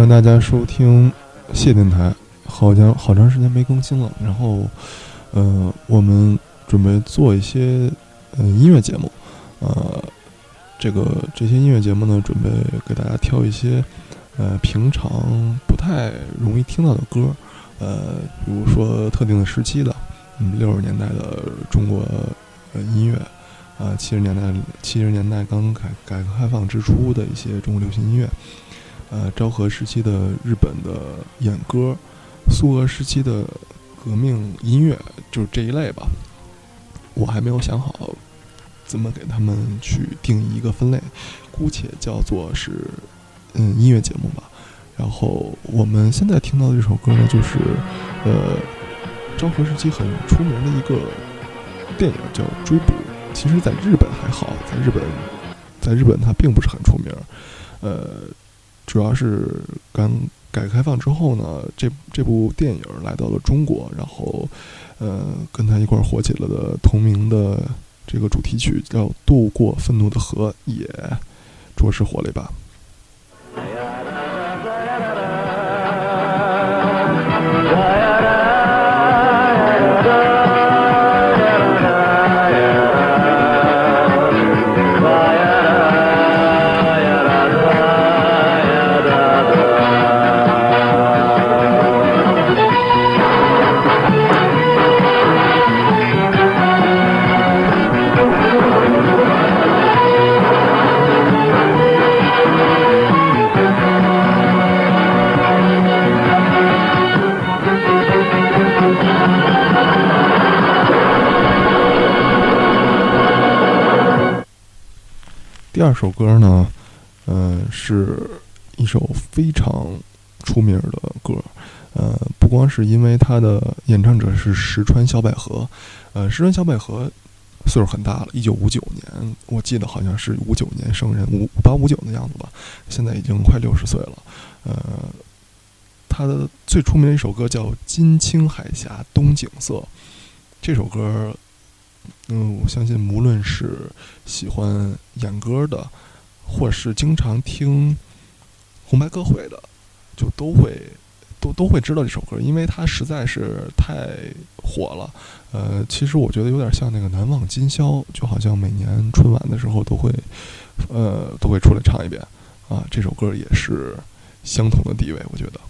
欢迎大家收听谢电台，好像好长时间没更新了。然后，呃，我们准备做一些嗯音乐节目，呃，这个这些音乐节目呢，准备给大家挑一些呃平常不太容易听到的歌，呃，比如说特定的时期的，嗯，六十年代的中国音乐，呃，七十年代七十年代刚开改革开放之初的一些中国流行音乐。呃，昭和时期的日本的演歌，苏俄时期的革命音乐，就是这一类吧。我还没有想好怎么给他们去定义一个分类，姑且叫做是嗯音乐节目吧。然后我们现在听到的这首歌呢，就是呃昭和时期很出名的一个电影叫《追捕》，其实在日本还好，在日本在日本它并不是很出名，呃。主要是刚改革开放之后呢，这这部电影来到了中国，然后，呃，跟他一块儿火起了的同名的这个主题曲叫《渡过愤怒的河》，也着实火了一把。第二首歌呢，嗯，是一首非常出名的歌，呃，不光是因为它的演唱者是石川小百合，呃，石川小百合岁数很大了，一九五九年，我记得好像是五九年生人，五八五九的样子吧，现在已经快六十岁了，呃，他的最出名的一首歌叫《金青海峡东景色》，这首歌。嗯，我相信无论是喜欢演歌的，或是经常听红白歌会的，就都会都都会知道这首歌，因为它实在是太火了。呃，其实我觉得有点像那个《难忘今宵》，就好像每年春晚的时候都会呃都会出来唱一遍啊。这首歌也是相同的地位，我觉得。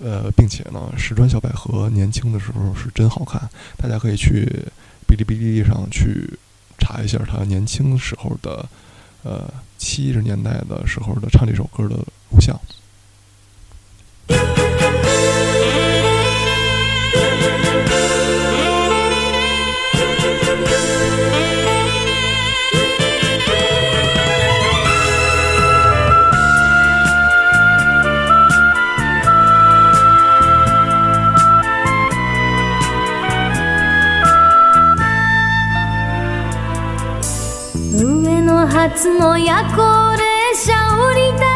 呃，并且呢，石川小百合年轻的时候是真好看，大家可以去。哔哩哔哩上去查一下他年轻时候的，呃，七十年代的时候的唱这首歌的录像。夏の夜行列車降りた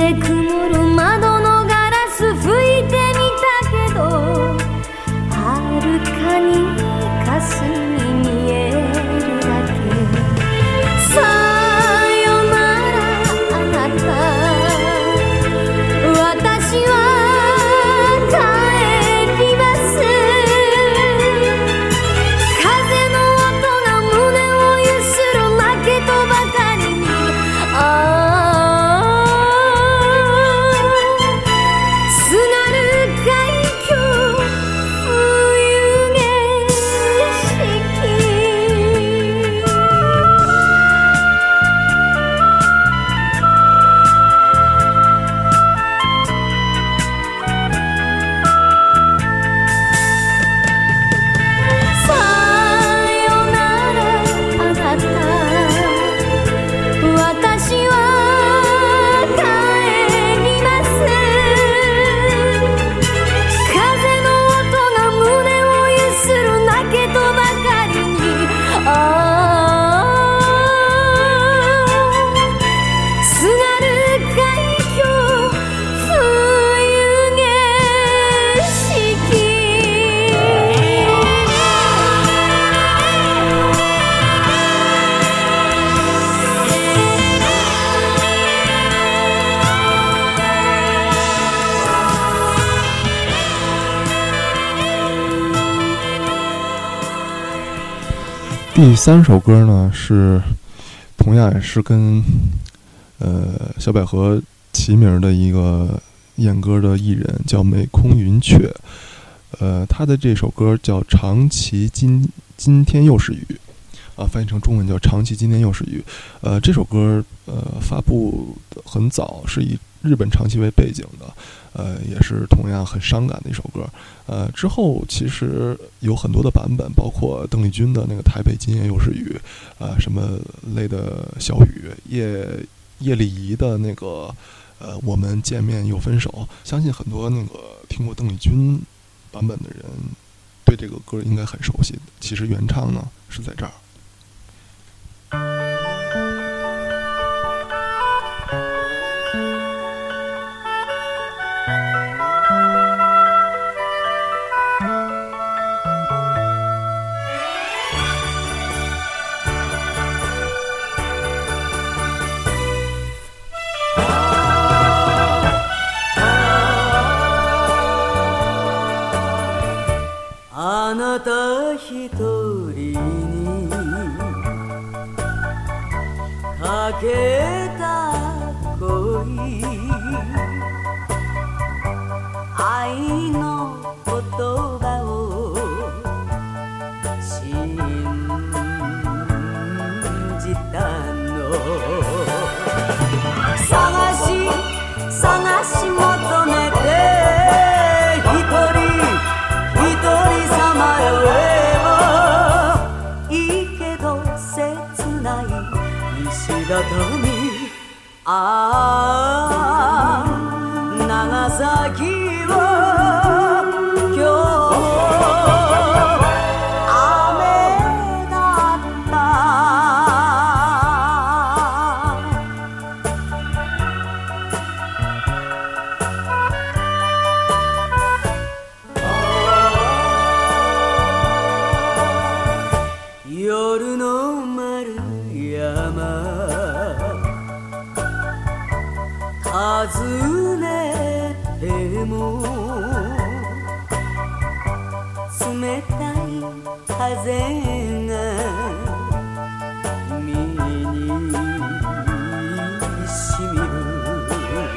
de kız 第三首歌呢是，同样也是跟，呃，小百合齐名的一个演歌的艺人叫美空云雀，呃，他的这首歌叫长崎今今天又是雨，啊，翻译成中文叫长崎今天又是雨，呃，这首歌呃发布很早，是以日本长崎为背景的。呃，也是同样很伤感的一首歌。呃，之后其实有很多的版本，包括邓丽君的那个《台北今夜又是雨》，呃，什么类的小雨，叶叶丽仪的那个呃《我们见面又分手》。相信很多那个听过邓丽君版本的人，对这个歌应该很熟悉。其实原唱呢是在这儿。愛の言葉を信じたの探し探し求めて一人一人さまよえいいけど切ない石畳ああ尋ねでも冷たい風が身にしみる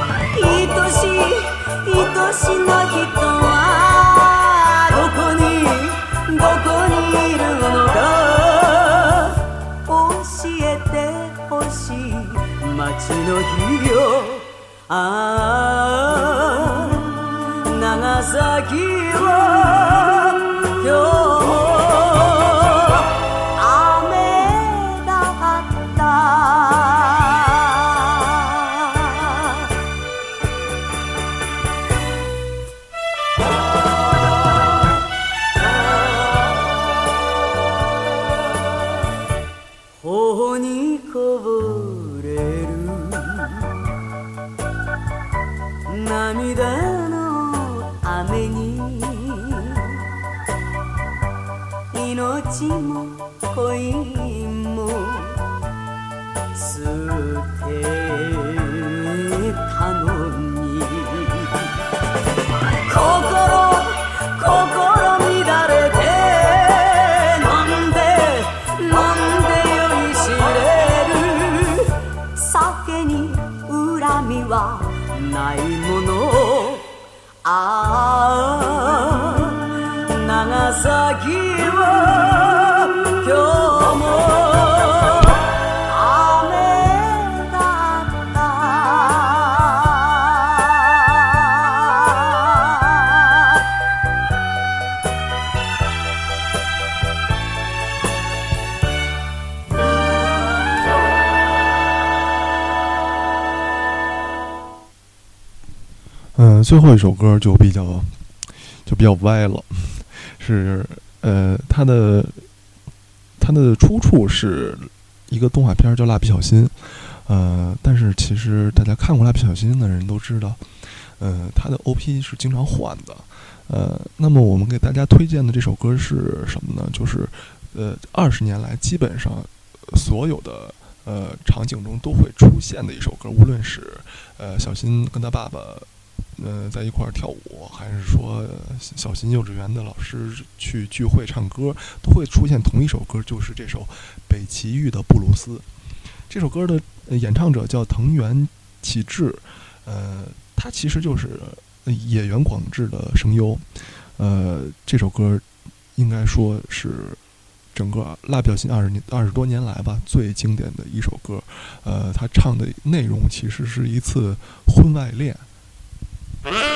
愛しい愛しの人はどこにどこにいるのか教えてほしい街の日々をああ長崎はちも恋も捨てたのに心心乱れてなんでなんで酔いしれる酒に恨みはないものああ長崎嗯，最后一首歌就比较就比较歪了，是呃，它的它的出处是一个动画片叫《蜡笔小新》，呃，但是其实大家看过《蜡笔小新》的人都知道，呃，它的 O P 是经常换的。呃，那么我们给大家推荐的这首歌是什么呢？就是呃，二十年来基本上所有的呃场景中都会出现的一首歌，无论是呃小新跟他爸爸。呃，在一块跳舞，还是说小新幼稚园的老师去聚会唱歌，都会出现同一首歌，就是这首《北齐玉的布鲁斯》。这首歌的演唱者叫藤原启志，呃，他其实就是野原广志的声优。呃，这首歌应该说是整个蜡笔小新二十年二十多年来吧，最经典的一首歌。呃，他唱的内容其实是一次婚外恋。Ah!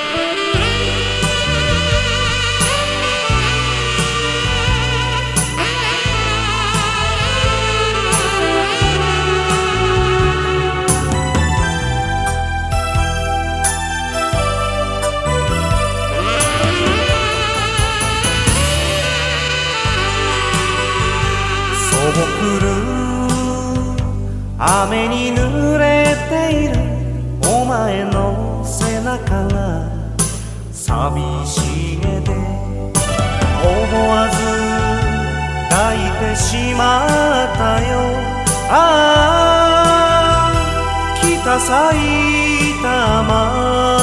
しげで思わず泣いてしまったよああ北埼玉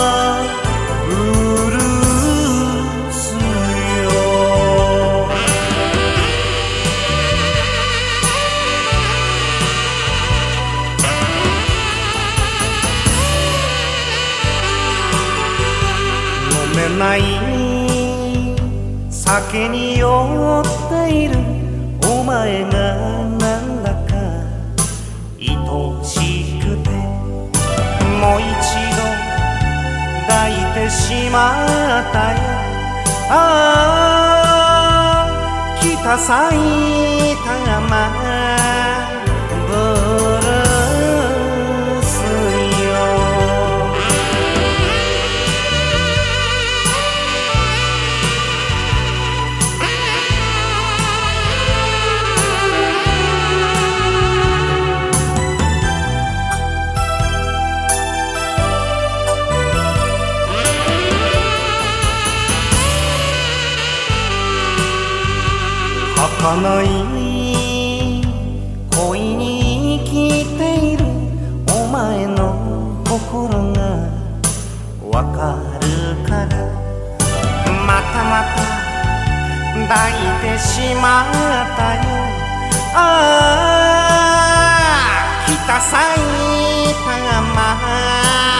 ない酒に酔っているお前がなんだか愛しくてもう一度抱いてしまったよああ北ま玉わかるからまたまた抱いてしまったよああ北埼玉